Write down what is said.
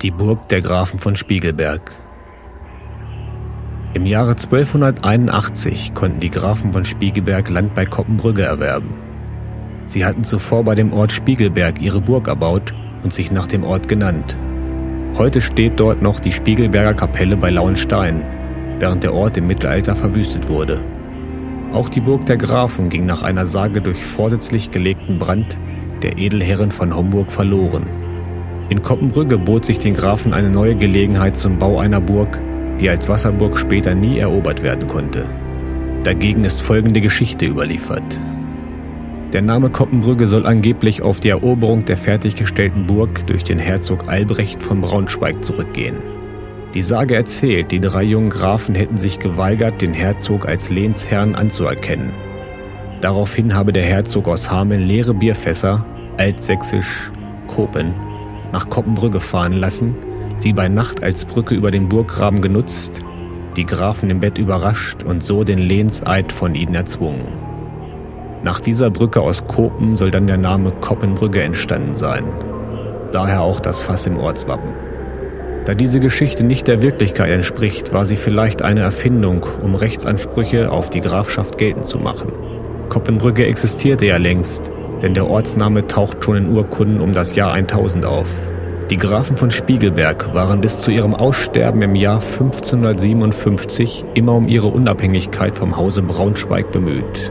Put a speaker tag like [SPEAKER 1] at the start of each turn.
[SPEAKER 1] Die Burg der Grafen von Spiegelberg. Im Jahre 1281 konnten die Grafen von Spiegelberg Land bei Koppenbrügge erwerben. Sie hatten zuvor bei dem Ort Spiegelberg ihre Burg erbaut und sich nach dem Ort genannt. Heute steht dort noch die Spiegelberger Kapelle bei Lauenstein, während der Ort im Mittelalter verwüstet wurde. Auch die Burg der Grafen ging nach einer Sage durch vorsätzlich gelegten Brand der Edelherren von Homburg verloren. In Koppenbrügge bot sich den Grafen eine neue Gelegenheit zum Bau einer Burg, die als Wasserburg später nie erobert werden konnte. Dagegen ist folgende Geschichte überliefert. Der Name Koppenbrügge soll angeblich auf die Eroberung der fertiggestellten Burg durch den Herzog Albrecht von Braunschweig zurückgehen. Die Sage erzählt, die drei jungen Grafen hätten sich geweigert, den Herzog als Lehnsherrn anzuerkennen. Daraufhin habe der Herzog aus Hameln leere Bierfässer, altsächsisch Kopen, nach Koppenbrügge fahren lassen, sie bei Nacht als Brücke über den Burggraben genutzt, die Grafen im Bett überrascht und so den Lehnseid von ihnen erzwungen. Nach dieser Brücke aus Kopen soll dann der Name Koppenbrügge entstanden sein. Daher auch das Fass im Ortswappen. Da diese Geschichte nicht der Wirklichkeit entspricht, war sie vielleicht eine Erfindung, um Rechtsansprüche auf die Grafschaft geltend zu machen. Koppenbrügge existierte ja längst denn der Ortsname taucht schon in Urkunden um das Jahr 1000 auf. Die Grafen von Spiegelberg waren bis zu ihrem Aussterben im Jahr 1557 immer um ihre Unabhängigkeit vom Hause Braunschweig bemüht.